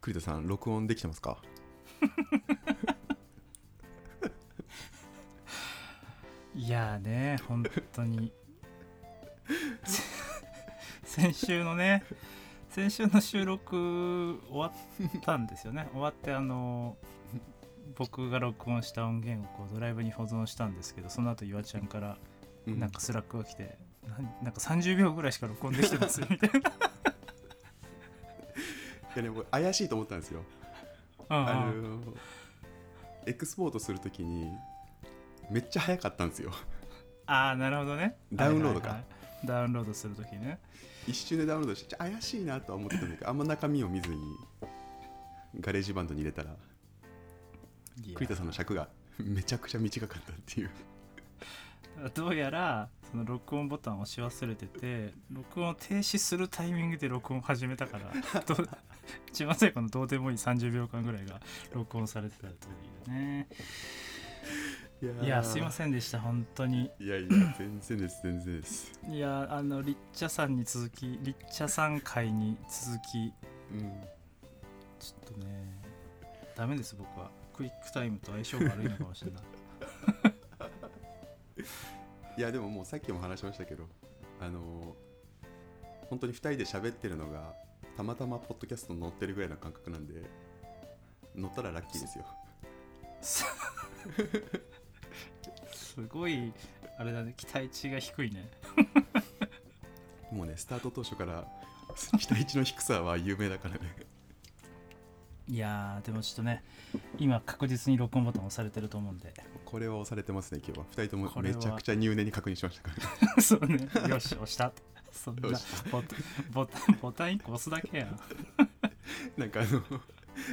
栗田さん録音できてますか？いやーね本当に。先週のね先週の収録終わったんですよね。終わってあの僕が録音した音源をこうドライブに保存したんですけどその後岩ちゃんからうんなんか Slack が来て、なんなんか30秒ぐらいしか録音できてますみたいな。いやね僕怪しいと思ったんですよ。あのエクスポートするときにめっちゃ早かったんですよ。あーなるほどね。ダウンロードか。はいはいはい。ダウンロードするときね。一瞬でダウンロードして怪しいなとは思ってたんだけどあんま中身を見ずに GarageBand に入れたら栗田さんの尺がめちゃくちゃ短かったっていう。どうやらその録音ボタンを押し忘れてて録音を停止するタイミングで録音を始めたから 一番最後のどうでもいい30秒間ぐらいが録音されてたというね。いやすいまんせんでした本当に。いやいや全然です全然です。いやあのリッチャさんに続きリッチャさん会に続きうん。ちょっとねダメです僕は。クイックタイムと相性が悪いのかもしれない いやでももうさっきも話しましたけどあの本当に2人で喋ってるのがたまたまポッドキャストに載ってるぐらいの感覚なんで乗ったらラッキーですよ。すすごいあれだね期待値が低いね。もうねスタート当初から期待値の低さは有名だからねいやーでもちょっとね今確実に録音ボタン押されてると思うんで。これは押されてますね今日は。2人ともめちゃくちゃ入念に確認しましたから。そうね。よし押した。そんなボタンボタンボタン1個押すだけやん。なんかあの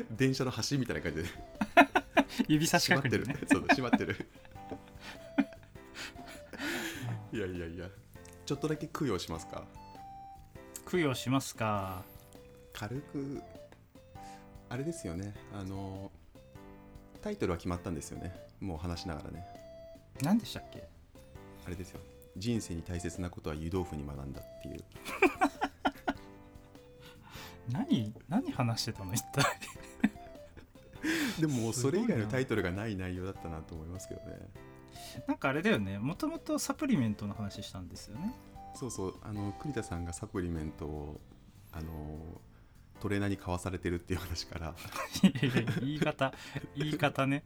電車の端みたいな感じで。指差し閉まってる、確認ねそう閉まってる。いやいやいや。ちょっとだけ供養しますか。供養しますか。軽くあれですよね。あのタイトルは決まったんですよね。もう話しながらね。何でしたっけ？あれですよ。人生に大切なことは湯豆腐に学んだっていう。何何話してたの？一体。でもそれ以外のタイトルがない内容だったなと思いますけどね。なんかあれだよね。もともとサプリメントの話したんですよね。そうそう。あの栗田さんがサプリメントをあのトレーナーに買わされてるっていう話から。言い方言い方ね。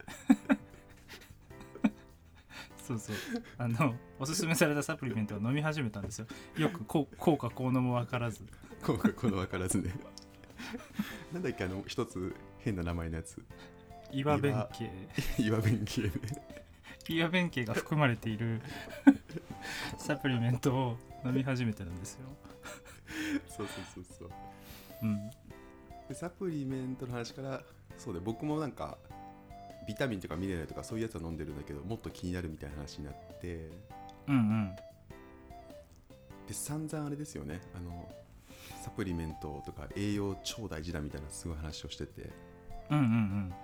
そうそう。あのおすすめされたサプリメントを飲み始めたんですよ。よくこう効果効能も分からず。こうこの分からずね。なんだっけあの一つ変な名前のやつ。岩弁慶。岩弁慶ね。岩弁慶が含まれている サプリメントを飲み始めてるんですよ。そうそうそうそう。うん。でサプリメントの話からそうで僕もなんかビタミンとかミネラルとかそういうやつは飲んでるんだけどもっと気になるみたいな話になって。うんうん。で散々あれですよね。あのサプリメントとか栄養超大事だみたいなすごい話をしてて。うんうんうん。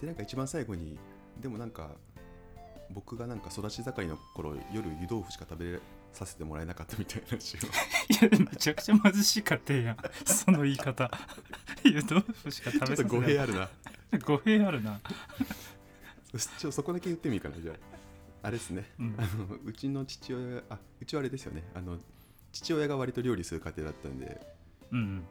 でなんか一番最後にでもなんか僕がなんか育ち盛りの頃夜湯豆腐しか食べさせてもらえなかったみたいな話を。いやめちゃくちゃ貧しい家庭やん。その言い方。湯豆腐しか食べさせちょっと語弊あるな。語弊あるな。ちょそこだけ言ってみいいかなじゃあ。あれですね、うん。あのうちの父親あうちはあれですよね。あの父親が割と料理する家庭だったんで。うんうん。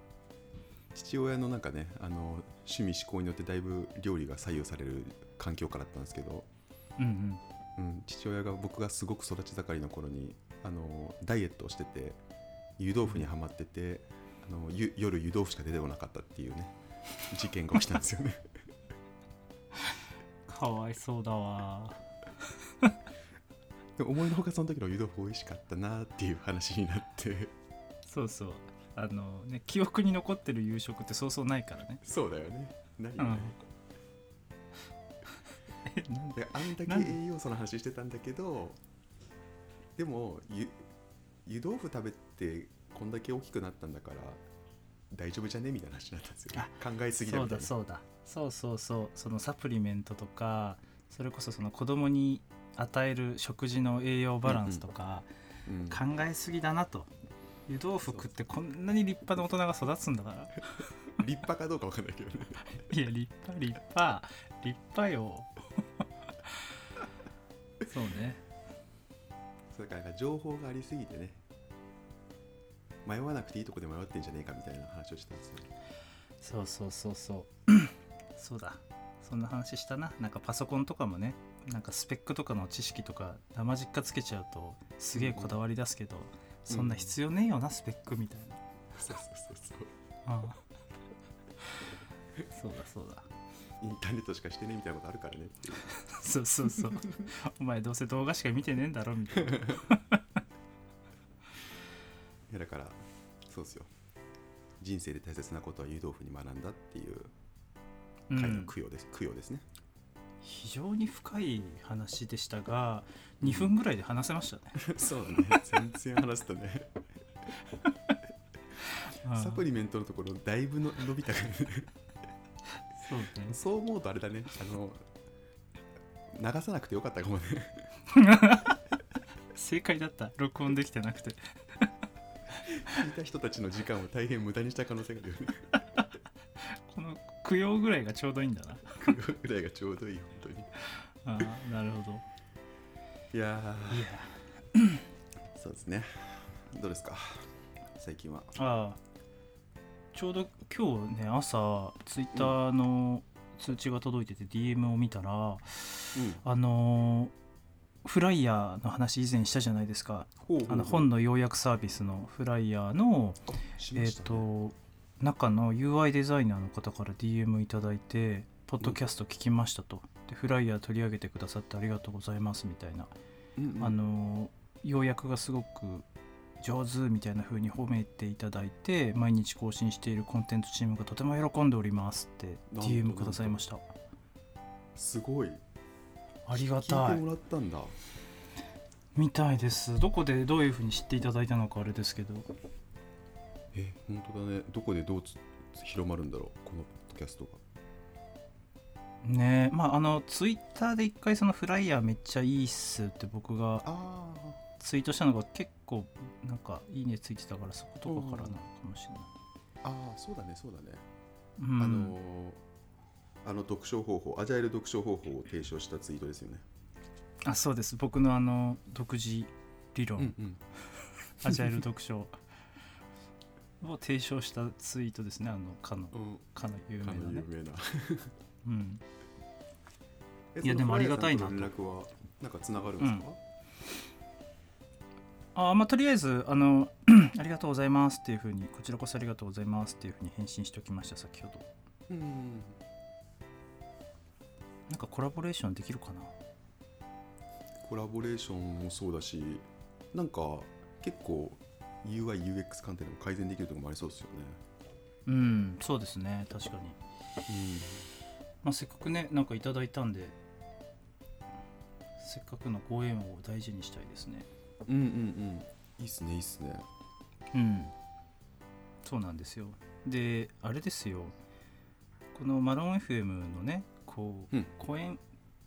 父親のなんかねあの趣味嗜好によってだいぶ料理が左右される環境下だったんですけど、うんうん。うん、父親が僕がすごく育ち盛りの頃にあのダイエットをしてて湯豆腐にはまっててあのゆ夜湯豆腐しか出てこなかったっていうね事件が起きたんですよね。かわいそうだわ。でも思いのほかその時の湯豆腐美味しかったなっていう話になって。そうそう。あのね記憶に残ってる夕食ってそうそうないからね。そうだよね。ないよね。うん、えなん。であんだけ栄養素の話してたんだけどでもゆ湯豆腐食べてこんだけ大きくなったんだから大丈夫じゃね？みたいな話になったんですよね、考えすぎだそうみたいな。だそうだ。そうそうそう。そのサプリメントとかそれこそその子供に与える食事の栄養バランスとかうん。考えすぎだなと。湯豆腐食ってこんなに立派な大人が育つんだから。立派かどうかわかんないけどね。いや立派立派。立派よ。そうねそれからなんか情報がありすぎてね。迷わなくていいとこで迷ってんじゃねえかみたいな話をしたんですよ。そうそうそうそう。そうだ。そんな話したな。なんかパソコンとかもね。なんかスペックとかの知識とか生実家つけちゃうとすげえこだわり出すけど、そんな必要ねえよなスペックみたいな、そうそうそうそう。あ あそうだそうだ。インターネットしかしてねえみたいなことあるからねっていうそうそうそう。お前どうせ動画しか見てねえんだろみたいな。いやだからそうですよ。人生で大切なことは湯豆腐に学んだっていうう回のん供養です、供養ですね。非常に深い話でしたが2分ぐらいで話せましたね、そうだね。全然話すとね。うん。サプリメントのところだいぶの伸びたからね。そうね。そう思うとあれだね。あの流さなくてよかったかもね。正解だった。録音できてなくて。聞いた人たちの時間を大変無駄にした可能性があるよね。この供養ぐらいがちょうどいいんだな。供養ぐらいがちょうどいい本当に。ああなるほど。いやそうですね。どうですか？最近は。ああちょうど今日ね朝ツイッターの通知が届いてて DM を見たら、うん。あのーフライヤーの話以前したじゃないですか。あの本の要約サービスのフライヤーのえっ、しましたね。と中の UI デザイナーの方から DM いただいてポッドキャスト聞きましたと、でフライヤー取り上げてくださってありがとうございますみたいな、うんうん。あの要約がすごく上手みたいな風に褒めていただいて毎日更新しているコンテンツチームがとても喜んでおりますって DM くださいました。すごい。ありが聞たい。いてもらったんだ。みたいです。どこでどういう風に知っていただいたのかあれですけど。え本当だね。どこでどうつ広まるんだろうこのポッドキャストが。ねまああのツイッターで一回そのフライヤーめっちゃいいっすって僕があツイートしたのが結構なんかいいねついてたからそことかからなのかもしれない、あああそうだねそうだね、うん、あのーあの読書方法アジャイル読書方法を提唱したツイートですよね。あそうです。僕のあの独自理論、うん アジャイル読書を提唱したツイートですねあのかのうん。かの有名かなね。の有名な。うん。えいやでもありがたいな連絡はなんかつながるんですか、あまあとりあえずあの ありがとうございますっていうふうにこちらこそありがとうございますっていうふうに返信しておきました先ほど。うんなんかコラボレーションできるかな？コラボレーションもそうだしなんか結構 UIUX 観点でも改善できるところもありそうですよね。うんそうですね確かに。まあ、せっかくねなんかいただいたんでせっかくのご縁を大事にしたいですねうんうんうん。うんいいっすねいいっすね。うん。そうなんですよ。であれですよ。このマロン FM のねこう、うん。コエン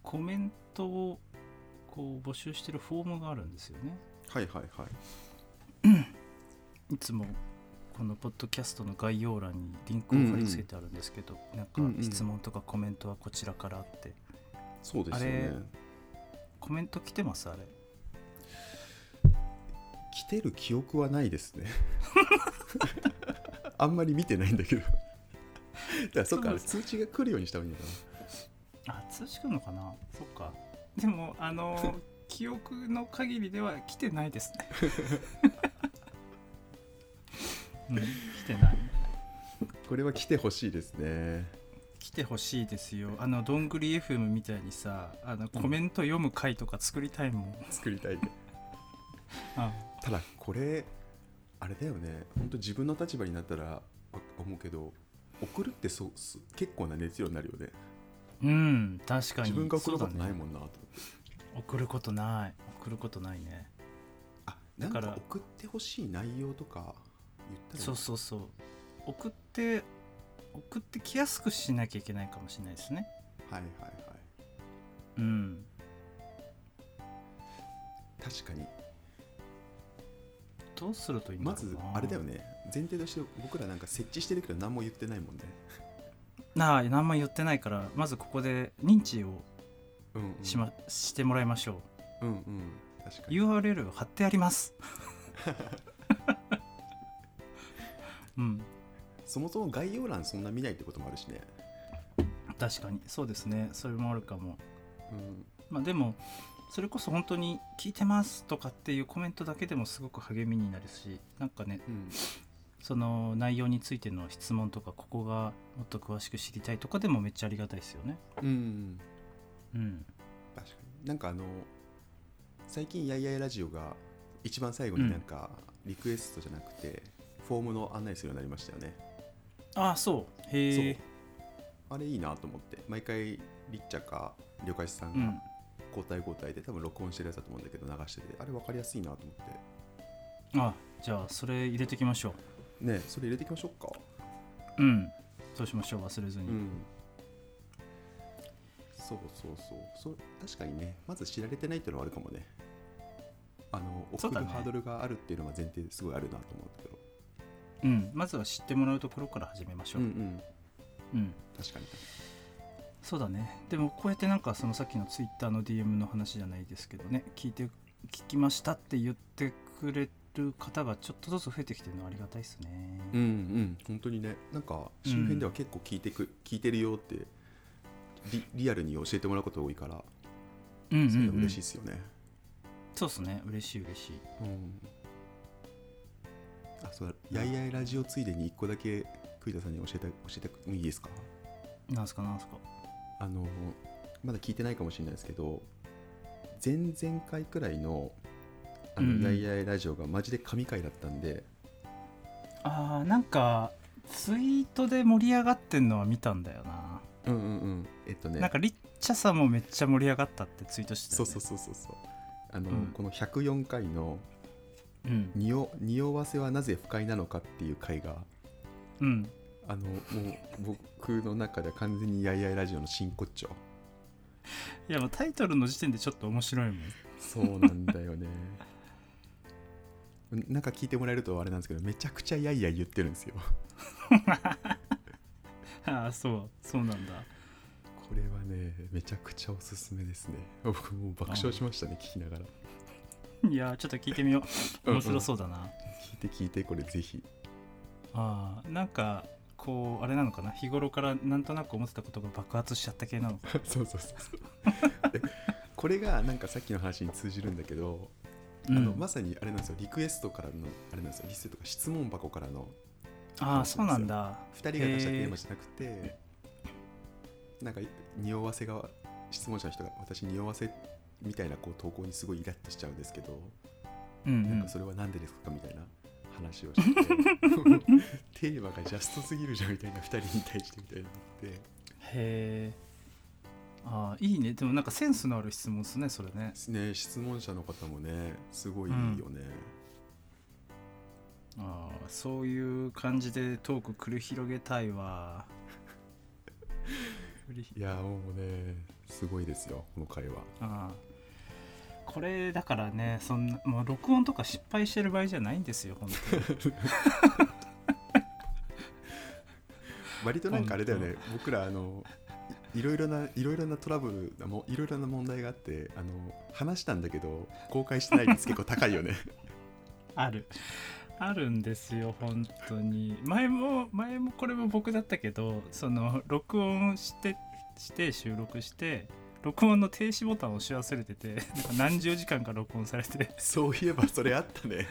コメントをこう募集してるフォームがあるんですよね。はいはいはい。いつもこのポッドキャストの概要欄にリンクを貼り付けてあるんですけど、なんかうんうん。質問とかコメントはこちらからあって。そうですよね。コメント来てます？あれ来てる記憶はないですね。あんまり見てないんだけど。だからそっか通知が来るようにした方がいいのかあ通知来るのかな？そっか。でもあの 記憶の限りでは来てないですね。うん来てない。なこれは来てほしいですね。来てほしいですよ。あのどんぐり FM みたいにさあのコメント読む回とか作りたいもん、作りたいあただこれあれだよね。本当自分の立場になったらわ思うけど送るってそうす結構な熱量になるよね。うん確かに。自分が送ることないもんなと思って、送ることない。送ることないね。あなんだからか送ってほしい内容とか言ったらそうそうそう。送って送ってきやすくしなきゃいけないかもしれないですね。はいはいはい。うん。確かにどうするといいんだまずあれだよね。前提として僕らなんか設置してるけど何も言ってないもんね。なあ何も言ってないからまずここで認知をうんうん。し,、ましてもらいましょう。んうん。確かうに URL を貼ってあります。うん。そもそも概要欄そんな見ないってこともあるしね。確かに。そうですね。それもあるかも。うん。まあでもそれこそ本当に「聞いてます」とかっていうコメントだけでもすごく励みになるしなんかねうん。その内容についての質問とかここがもっと詳しく知りたいとかでもめっちゃありがたいですよね。うんうん確かに。なんかあの最近やいやいラジオが一番最後になんかリクエストじゃなくて、フォームの案内するようになりましたよね。ああそう。へえあれいいなと思って。毎回リッチャか旅館さんがうん交代交代で多分録音してるやつだと思うんだけど流しててあれ分かりやすいなと思って。あじゃあそれ入れてきましょねそれ入れていきましょうか。ううん。そうしましょう忘れずに、うん。そうそうそう。そう確かにねまず知られてないっていうのはあるかもね。あの送そうだね。るハードルがあるっていうのは前提ですごいあるなと思うんだけど。うん、まずは知ってもらうところから始めましょう、うんうん。うん。確かにそうだね。でもこうやってなんかそのさっきのツイッターの DM の話じゃないですけどね。聞いて聞きましたって言ってくれる方がちょっとずつ増えてきてるのはありがたいですね。うんうん。本当にね。なんか周辺では結構聞いてく、聞いてるよってリリアルに教えてもらうことが多いからうんうん、そういうのうん、嬉しいですよね。そうですね。嬉しい嬉しい。うん。あそうだ。やいやいラジオついでに一個だけ栗田さんに教えて教えてもいいですか？なんすかなんすかあのまだ聞いてないかもしれないですけど前々回くらいのあの、うんうん。やいやいラジオがマジで神回だったんであーなんかツイートで盛り上がってんのは見たんだよな、うんうんうん。えっとね。なんかリッチャさんもめっちゃ盛り上がったってツイートしてたよ、ね、そうそうそうそうそう。あの、うん。この104回のうん。匂「匂わせはなぜ不快なのか」っていう回がうんあのもう僕の中では完全にやいやいラジオの真骨頂。いやもうタイトルの時点でちょっと面白いもん。そうなんだよね。なんか聞いてもらえるとあれなんですけどめちゃくちゃやいやい言ってるんですよ。ああそうそうなんだ。これはねめちゃくちゃおすすめですね。僕もう爆笑しましたね聞きながら。いやちょっと聞いてみよう。面白そうだな、聞いて聞いてこれぜひ。ああなんかこうあれなのかな？日頃からなんとなく思ってたことが爆発しちゃった系なのか そうそうそうそう。でこれがなんかさっきの話に通じるんだけど、うん。あのまさにあれなんですよ。リクエストからのあれなんですよ。リストとか質問箱からの。ああそうなんだ。2人が出したテーマじゃなくてなんか匂わせが質問者の人が私匂わせみたいなこう投稿にすごいイラッとしちゃうんですけど、うんうん。なんかそれは何でですか？みたいな話をして テーマがジャストすぎるじゃんみたいな2人に対してみたいなのって。へえ。ああいいね。でもなんかセンスのある質問ですねそれね。ね質問者の方もねすごいいいよね、ああそういう感じでトーク繰り広げたいわ。いやもうねすごいですよこの会話。ああこれだからねそんなもう録音とか失敗してる場合じゃないんですよ本当に。割となんかあれだよね僕らあのいいろいろないろいろなトラブルもいろいろな問題があってあの話したんだけど公開してない率結構高いよね。ある。あるんですよ本当に。前も前もこれも僕だったけどその録音してして収録して録音の停止ボタンを押し忘れててなんか何十時間か録音されて。そういえばそれあったね。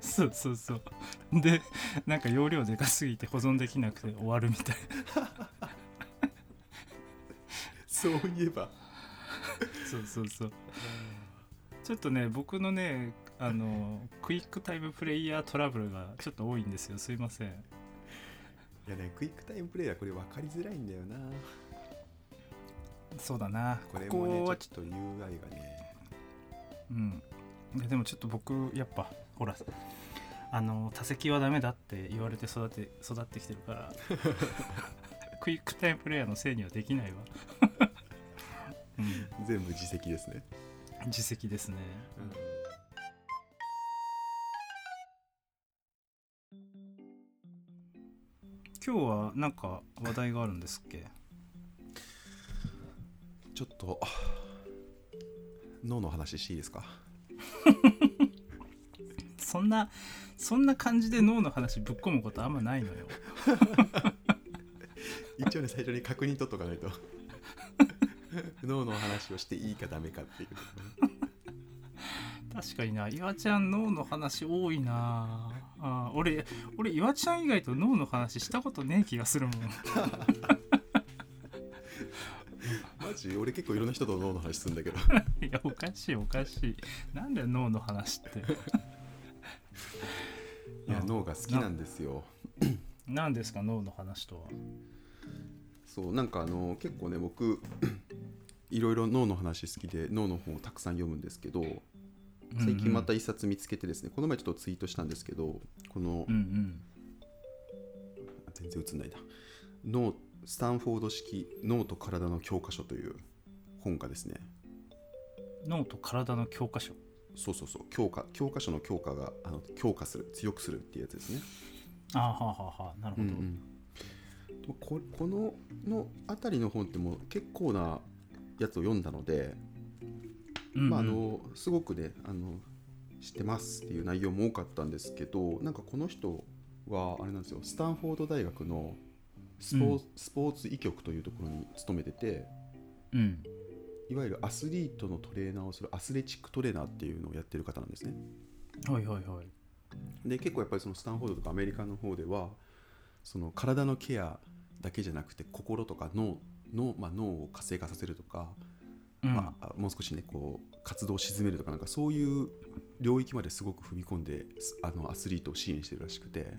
そうそうそう。でなんか容量でかすぎて保存できなくて終わるみたい。そういえば。そうそうそう。ちょっとね僕のねあのクイックタイムプレイヤートラブルがちょっと多いんですよ。すいません。いやねクイックタイムプレイはこれ分かりづらいんだよなそうだな。これもねここはちょっと UI がね。うん。でもちょっと僕やっぱほらあの多席はダメだって言われて育て育ってきてるから クイックタイムプレイヤーのせいにはできないわ、うん、全部自責ですね。自責ですね、うん。今日は何か話題があるんですっけ？ちょっと脳の話していいですか？そんなそんな感じで脳の話ぶっ込むことあんまないのよ。一応ね最初に確認取っとかないと。脳の話をしていいかダメかっていう。確かにな。岩ちゃん脳の話多いな。あー俺俺岩ちゃん以外と脳の話したことねえ気がするもんマジ俺結構いろんな人と脳の話するんだけど。いやおかしいおかしい。なんだよ脳の話って。いや脳が好きなんですよ。何ですか脳の話とは？そうなんかあの結構ね僕 いろいろ脳の話好きで脳の本をたくさん読むんですけど最近また一冊見つけてですね、この前ちょっとツイートしたんですけどこの、うんうん。あ全然映んないな。脳スタンフォード式脳と体の教科書という本がですね。脳と体の教科書？そうそうそう。教科教科書の強化があの強化する強くするっていうやつですね。あーはあはあはあなるほど、うんうん。ここののあたりの本ってもう結構なやつを読んだので、うんうん。まあ、あのすごくねあの知ってますっていう内容も多かったんですけどなんかこの人はあれなんですよ。スタンフォード大学のスポー,、うんスポーツ医局というところに勤めててうん。いわゆるアスリートのトレーナーをするアスレチックトレーナーっていうのをやってる方なんですね。はいはいはい。で結構やっぱりそのスタンフォードとかアメリカの方ではその体のケアだけじゃなくて心とか脳脳,、まあ、脳を活性化させるとか、うん。まあ、もう少しねこう活動を鎮めるとかなんかそういう領域まですごく踏み込んですあのアスリートを支援してるらしくて。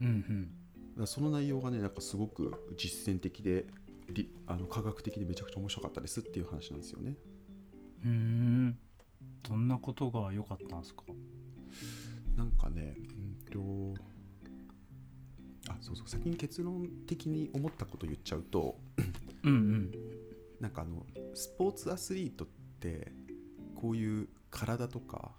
うんうん。らその内容がねなんかすごく実践的でりあの科学的でめちゃくちゃ面白かったですっていう話なんですよね。うー。んどんなことが良かったんですか？なんかね、うんと、あ、そうそう、先に結論的に思ったこと言っちゃうと、うんうん。なんかあの、スポーツアスリートって、こういう体とか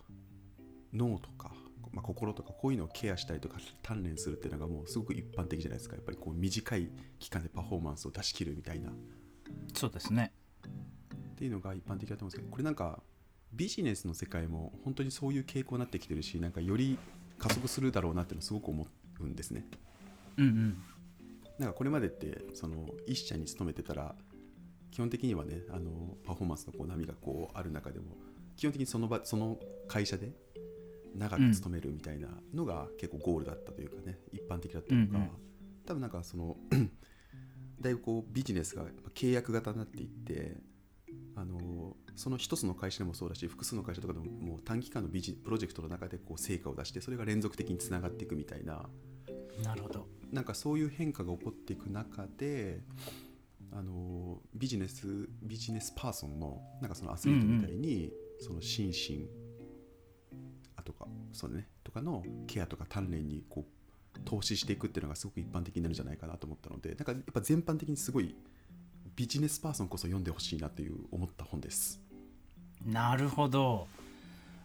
脳とか、まあ、心とかこういうのをケアしたりとか鍛錬するっていうのがもうすごく一般的じゃないですか。やっぱりこう短い期間でパフォーマンスを出し切るみたいな。っそうですね。ていうのが一般的だと思うんですけどこれなんかビジネスの世界も本当にそういう傾向になってきてるしなんかより加速するだろうなっていうのをすごく思うんですね。うんうん。なんかこれまでってその一社に勤めてたら基本的にはねあのパフォーマンスのこう波がこうある中でも基本的にその場その会社で長く勤めるみたいなのが結構ゴールだったというかね一般的だったのが、うんうん。多分なんかその だいぶこうビジネスが契約型になっていってあのその一つの会社でもそうだし複数の会社とかでももう短期間のビジプロジェクトの中でこう成果を出してそれが連続的につながっていくみたいな。なるほど。なんかそういう変化が起こっていく中であのビジネスビジネスパーソンのなんかそのアスリートみたいに、その心身あとかそうだねとかのケアとか鍛錬にこう投資していくっていうのがすごく一般的になるんじゃないかなと思ったのでなんかやっぱ全般的にすごいビジネスパーソンこそ読んでほしいなという思った本です。なるほど。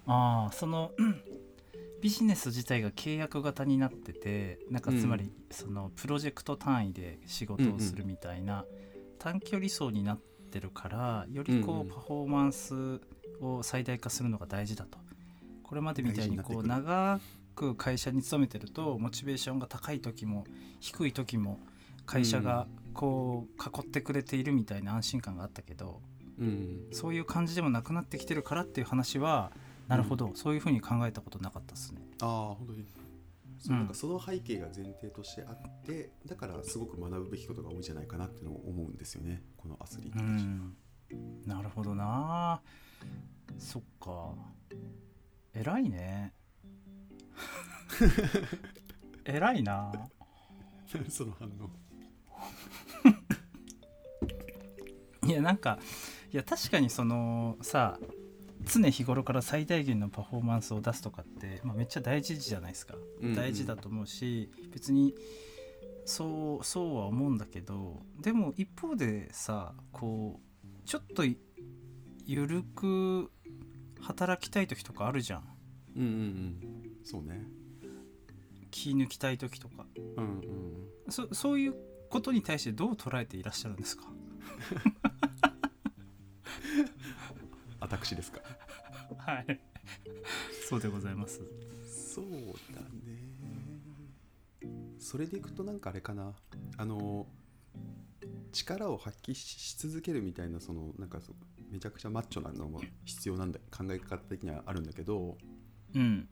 ああそのうん ビジネス自体が契約型になっててなんかつまりそのプロジェクト単位で仕事をするみたいな短距離走になってるからよりこうパフォーマンスを最大化するのが大事だとこれまでみたいにこう長く会社に勤めてるとモチベーションが高い時も低い時も会社がこう囲ってくれているみたいな安心感があったけどうん、そういう感じでもなくなってきてるからっていう話はなるほど、そういうふうに考えたことなかったですね。ああ本当に。そううんなん。かその背景が前提としてあってだからすごく学ぶべきことが多いんじゃないかなっていうのを思うんですよねこのアスリートうたち。ん。なるほどな。そっか偉いね。偉いな。その反応。いやなんかいや確かにそのさ常日頃から最大限のパフォーマンスを出すとかって、まあ、めっちゃ大事じゃないですか、うんうん。大事だと思うし別にそうそうは思うんだけどでも一方でさこうちょっといゆるく働きたい時とかあるじゃん。うんうんうん。そうね。気抜きたい時とか。うんうん。そそういうことに対してどう捉えていらっしゃるんですか？私ですか？はい。そうでございます。そうだね。それでいくとなんかあれかな。あの力を発揮し続けるみたいなそのなんかそめちゃくちゃマッチョなのも必要なんだ考え方的にはあるんだけど、うん。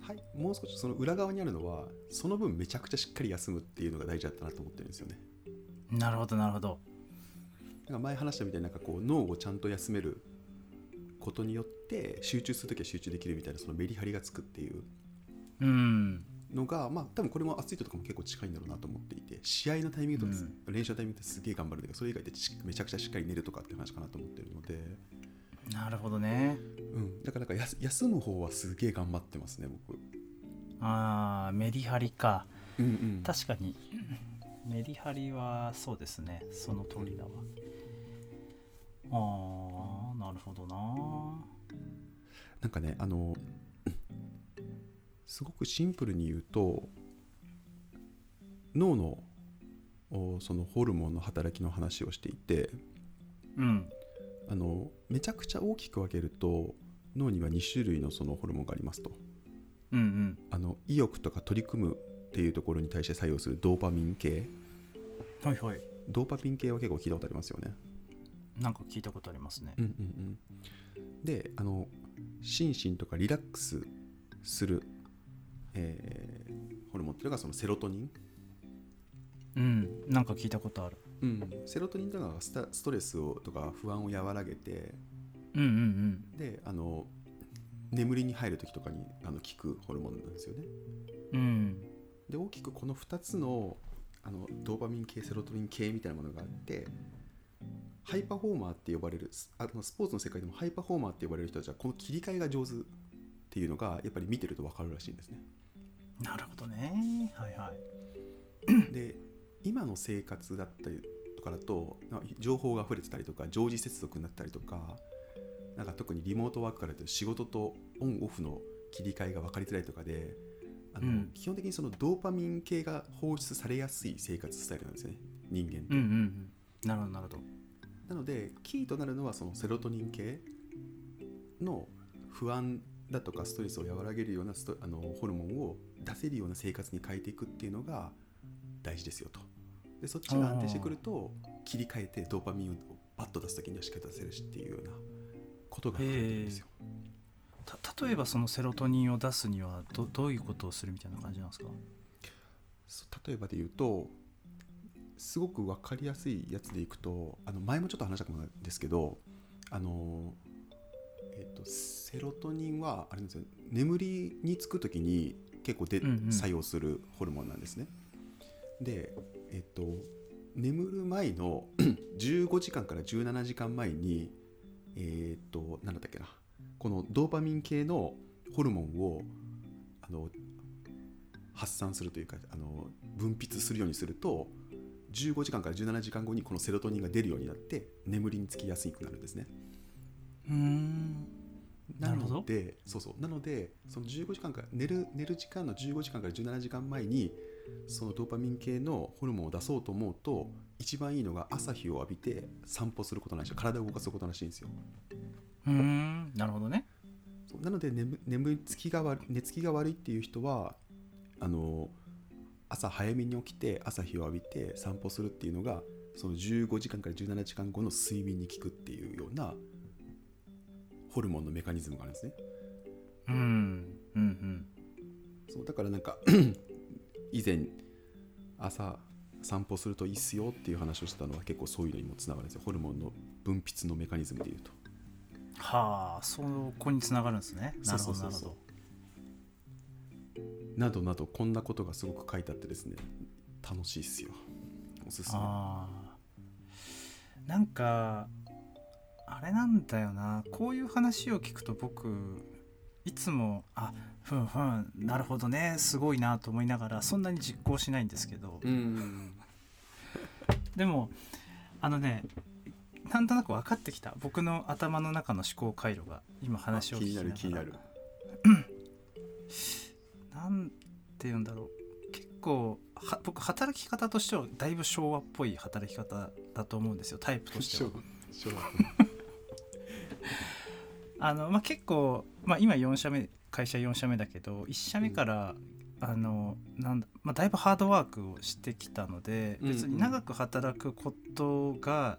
はい、もう少しその裏側にあるのはその分めちゃくちゃしっかり休むっていうのが大事だったなと思ってるんですよね。なるほどなるほど。なんか前話したみたいになんかこう脳をちゃんと休めることによって集中するときは集中できるみたいなそのメリハリがつくっていう。うんのがまあ多分これもアスリートとかも結構近いんだろうなと思っていて試合のタイミングとか、練習のタイミングってすげえ頑張るんだけどそれ以外でちめちゃくちゃしっかり寝るとかっていう話かなと思ってるので、なるほどね。うん、だからなんか休む方はすげえ頑張ってますね僕。あーメリハリか。うんうん、確かに。メリハリはそうですね。その通りだわ。あーなるほどな。なんかねあのすごくシンプルに言うと脳のおそのホルモンの働きの話をしていてうん。あのめちゃくちゃ大きく分けると脳には2種類のそのホルモンがありますと。うんうん。あの意欲とか取り組むっていうところに対して作用するドーパミン系。はいはい。ドーパミン系は結構聞いたことありますよね。なんか聞いたことありますね。うんうんうん。であの心身とかリラックスする、えーホルモンっていうのがそのセロトニン？うんなんか聞いたことある。うん、セロトニンというのがストレスをとか不安を和らげてうんうんであの眠りに入る時とかにあの効くホルモンなんですよね。うん。うんで大きくこの2つのあのドーパミン系セロトニン系みたいなものがあってハイパフォーマーって呼ばれるスあのスポーツの世界でもハイパフォーマーって呼ばれる人たちはこの切り替えが上手っていうのがやっぱり見てると分かるらしいんですねなるほどね。はいはい。で今の生活だったりとかだとまあ情報が溢れてたりとか常時接続になったりとかなんか特にリモートワークからだと仕事とオンオフの切り替えが分かりづらいとかであの、うん。基本的にそのドーパミン系が放出されやすい生活スタイルなんですね。人間って、うんうんうん。なるほどなるほど。なのでキーとなるのはそのセロトニン系の不安だとかストレスを和らげるようなストあのホルモンを出せるような生活に変えていくっていうのが大事ですよと。でそっちが安定してくると切り替えてドーパミンをバッと出す時にはしっかり出せるしっていうようなことが書いてるんですよ。た例えばそのセロトニンを出すにはどどういうことをするみたいな感じなんですか？例えばで言うとすごく分かりやすいやつでいくとあの前もちょっと話したかもなんですけどあの、えっとセロトニンはあれなんですよ。眠りにつく時に結構で、うんうん。作用するホルモンなんですね。でえっと眠る前の 15時間から17時間前にえっと何だったっけな。このドーパミン系のホルモンをあの発散するというかあの分泌するようにすると15時間から17時間後にこのセロトニンが出るようになって眠りにつきやすくなるんですね。うん。ななるほど。のでそうそう。なのでその15時間から寝る寝る時間の15時間から17時間前にそのドーパミン系のホルモンを出そうと思うと一番いいのが朝日を浴びて散歩することなんですよ体を動かすことらしいんですよ。うん。なるほどね。なので眠眠りつきが悪い寝つきが悪いっていう人はあの朝早めに起きて朝日を浴びて散歩するっていうのがその15時間から17時間後の睡眠に効くっていうようなホルモンのメカニズムがあるんですね。うんうんうん。そうだからなんか 以前朝散歩するといいっすよっていう話をしたのは結構そういうのにもつながるんですよ。ホルモンの分泌のメカニズムでいうと。はあそこにつながるんですね。なるほど。なるほどなどなどこんなことがすごく書いてあってですね。楽しいっすよ。おすすめ。なんかあれなんだよな。こういう話を聞くと僕いつもあふんふんなるほどね。すごいなと思いながらそんなに実行しないんですけど。うん。でもあのねなんとなく分かってきた。僕の頭の中の思考回路が今話を聞気になきながら。る気になる。なんて言うんだろう。結構は僕働き方としてはだいぶ昭和っぽい働き方だと思うんですよ。タイプとしては。あのまあ、結構、まあ、今4社目会社4社目だけど1社目から、あのなんだまあ、だいぶハードワークをしてきたのでうんうん。別に長く働くことが、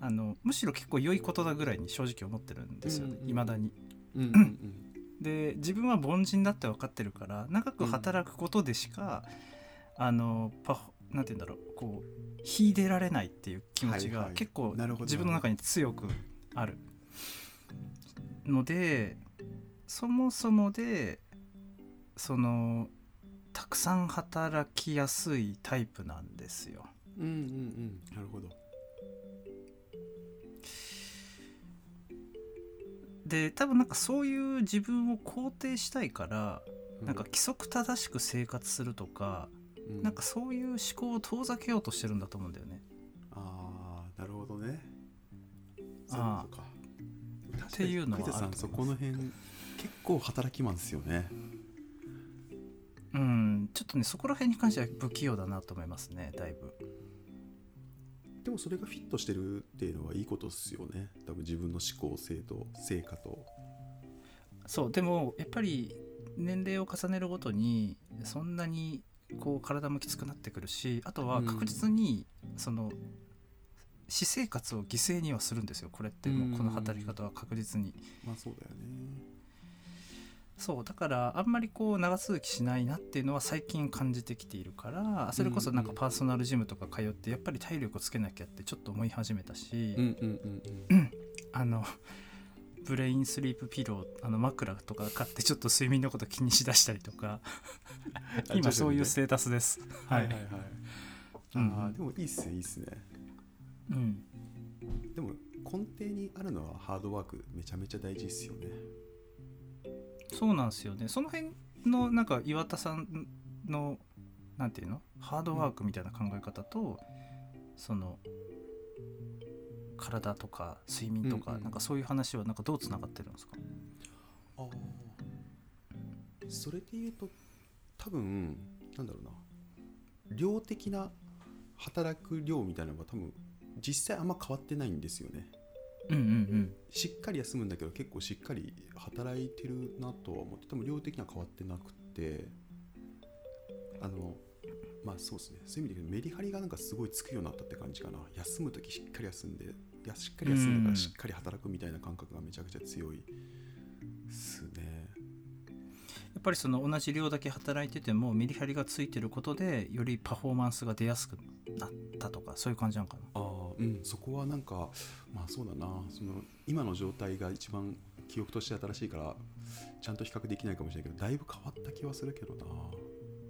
あのむしろ結構良いことだぐらいに正直思ってるんですよねうんうん。いま、未だに。うんうんうん。で自分は凡人だって分かってるから長く働くことでしか、あのパフなんて言うんだろうこう秀でられないっていう気持ちがはいはい。結構なるほど。自分の中に強くあるのでそもそもでそのたくさん働きやすいタイプなんですよ。うんうんうん。なるほど。で多分なんかそういう自分を肯定したいからなんか規則正しく生活するとか、うん。なんかそういう思考を遠ざけようとしてるんだと思うんだよね。ああなるほどね。あそうかっていうのはあると思います。そこの辺結構働きマンですよね。うんちょっとねそこら辺に関しては不器用だなと思いますねだいぶ。でもそれがフィットしてるっていうのはいいことですよね。多分自分の思考性と成果と。そうでもやっぱり年齢を重ねるごとにそんなにこう体もきつくなってくるしあとは確実にその私生活を犠牲にはするんですよ。これってもうこの働き方は確実に。まあそうだよね。そう。だからあんまりこう長続きしないなっていうのは最近感じてきているからそれこそなんかパーソナルジムとか通ってやっぱり体力をつけなきゃってちょっと思い始めたし、あの Brain Sleep Pillow あの枕とか買ってちょっと睡眠のこと気にしだしたりとか今そういうステータスです。はいいははい。はいうん。ああでもいいっすねいいっすねうん。でも根底にあるのはハードワークめちゃめちゃ大事っすよね。そうなんですよね。その辺のなんか岩田さんのなんていうの？ハードワークみたいな考え方と、その体とか睡眠とか、うんうんなんかそういう話はなんかどうつながってるんですか？ああそれで言うと多分なんだろうな。量的な働く量みたいなのが多分実際あんま変わってないんですよね。うんうんしっかり休むんだけど結構しっかり働いてるなとは思って多分量的には変わってなくて。あのまあそうですね。そういう意味でメリハリがなんかすごいつくようになったって感じかな。休む時しっかり休んでいやしっかり休んでからしっかり働くみたいな感覚がめちゃくちゃ強いですねぱりその同じ量だけ働いててもメリハリがついてることでよりパフォーマンスが出やすくなったとかそういう感じなのかな？ああうんそこはなんかまあそうだな。その今の状態が一番記憶として新しいからちゃんと比較できないかもしれないけどだいぶ変わった気はするけどな。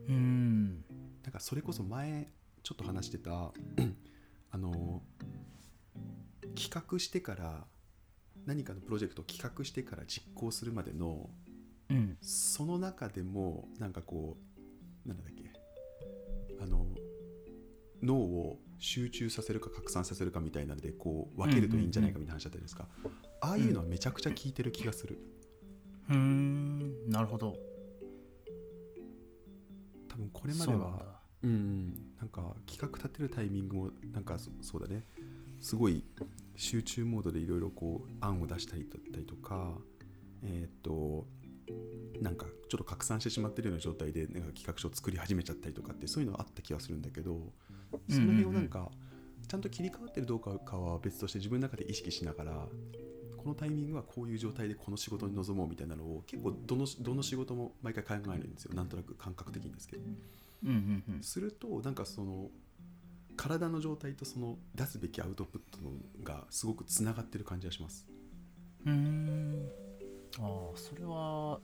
うん。なんかそれこそ前ちょっと話してた あの企画してから何かのプロジェクトを企画してから実行するまでのうん。その中でもなんかこうなんだっけ？あの脳を集中させるか拡散させるかみたいなのでこう分けるといいんじゃないかみたいな話だったじゃないですか、ああいうのはめちゃくちゃ効いてる気がする、うーん。なるほど。多分これまではそうなん。なんか企画立てるタイミングもなんかそそうだね。すごい集中モードでいろいろこう案を出したりだったりとかえーっとなんかちょっと拡散してしまってるような状態でなんか企画書を作り始めちゃったりとかってそういうのはあった気がするんだけどその辺をなんかちゃんと切り替わってるどうかかは別として自分の中で意識しながらこのタイミングはこういう状態でこの仕事に臨もうみたいなのを結構どのどの仕事も毎回考えるんですよ。なんとなく感覚的にですけど。するとなんかその体の状態とその出すべきアウトプットのがすごくつながってる感じがします。うーんああそれは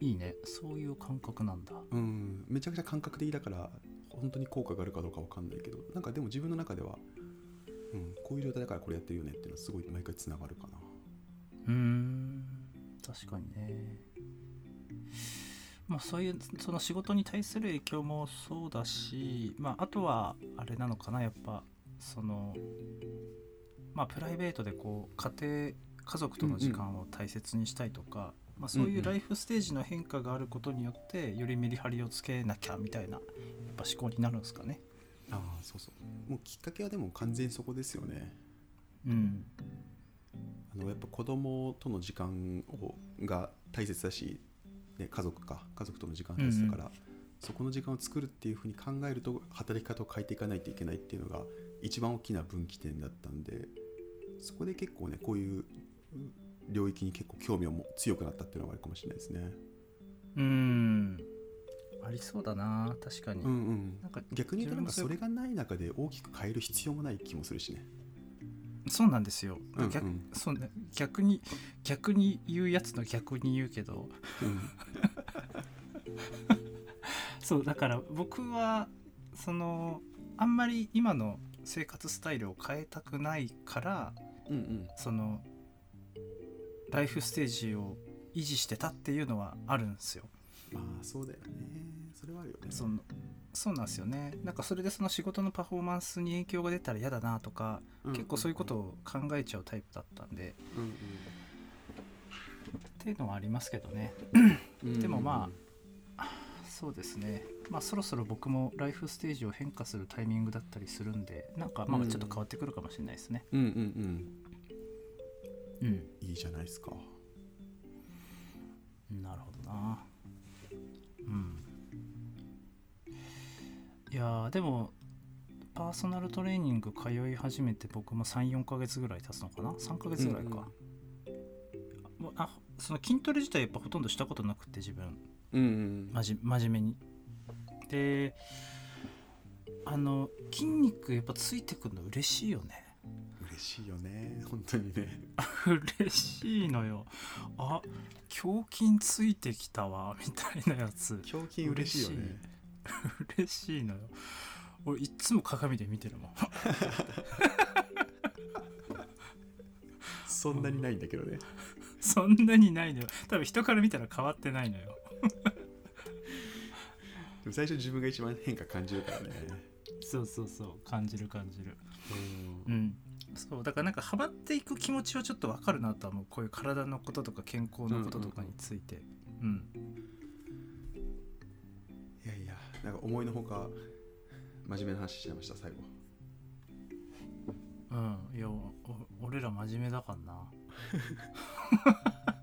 いいね。そういう感覚なんだ。うん。めちゃくちゃ感覚的だから本当に効果があるかどうかわかんないけどなんかでも自分の中では、うん、こういう状態だからこれやってるよねっていうのはすごい毎回つながるかな。うーん。確かにね。まあそういうその仕事に対する影響もそうだしまああとはあれなのかなやっぱそのまあプライベートでこう家庭家族との時間を大切にしたいとか、まあ、そういうライフステージの変化があることによってよりメリハリをつけなきゃみたいなやっぱ思考になるんですかね。ああそうそう。もうきっかけはでも完全にそこですよね。うん。あのやっぱ子供との時間をが大切だし、ね、家族か。家族との時間が大切だから、そこの時間を作るっていうふうに考えると働き方を変えていかないといけないっていうのが一番大きな分岐点だったんでそこで結構ねこういう領域に結構興味をも強くなったっていうのがあるかもしれないですね。うん。ありそうだな確かに、うんうん。なんか逆に言うとなんかそれがない中で大きく変える必要もない気もするしね。そうなんですよ、うんうん。逆そうね。逆に逆に言うやつの逆に言うけど。うん。そうだから僕はそのあんまり今の生活スタイルを変えたくないからうんうん。そのライフステージを維持してたっていうのはあるんですよ。まあそうだよね。それはあるよね。そのそうなんですよね。なんかそれでその仕事のパフォーマンスに影響が出たら嫌だなとか、結構そういうことを考えちゃうタイプだったんで。うんっていうのはありますけどね。うん。でもまあそうですね。まあそろそろ僕もライフステージを変化するタイミングだったりするんでなんかまあちょっと変わってくるかもしれないですね。うんうんうんうん。いいじゃないですか。なるほどな。うん。いやーでもパーソナルトレーニング通い始めて僕も34ヶ月ぐらい経つのかな？3ヶ月ぐらいか、もうあその筋トレ自体やっぱほとんどしたことなくて自分。うんうん。まじ真面目に。であの筋肉やっぱついてくるの嬉しいよね嬉しいよね。本当にね。嬉しいのよ。あ胸筋ついてきたわ。みたいなやつ。胸筋嬉しいよね。嬉しい。のよ。俺いっつも鏡で見てるもん。そんなにないんだけどね。そんなにないのよ。多分人から見たら変わってないのよ。でも最初自分が一番変化感じるからね。そうそうそう。感じる感じる。うん。うんそうだからなんかハマっていく気持ちはちょっとわかるなとは思う。こういう体のこととか健康のこととかについて。うん、いやいやなんか思いのほか真面目な話しちゃいました最後。うん。いや俺ら真面目だからな。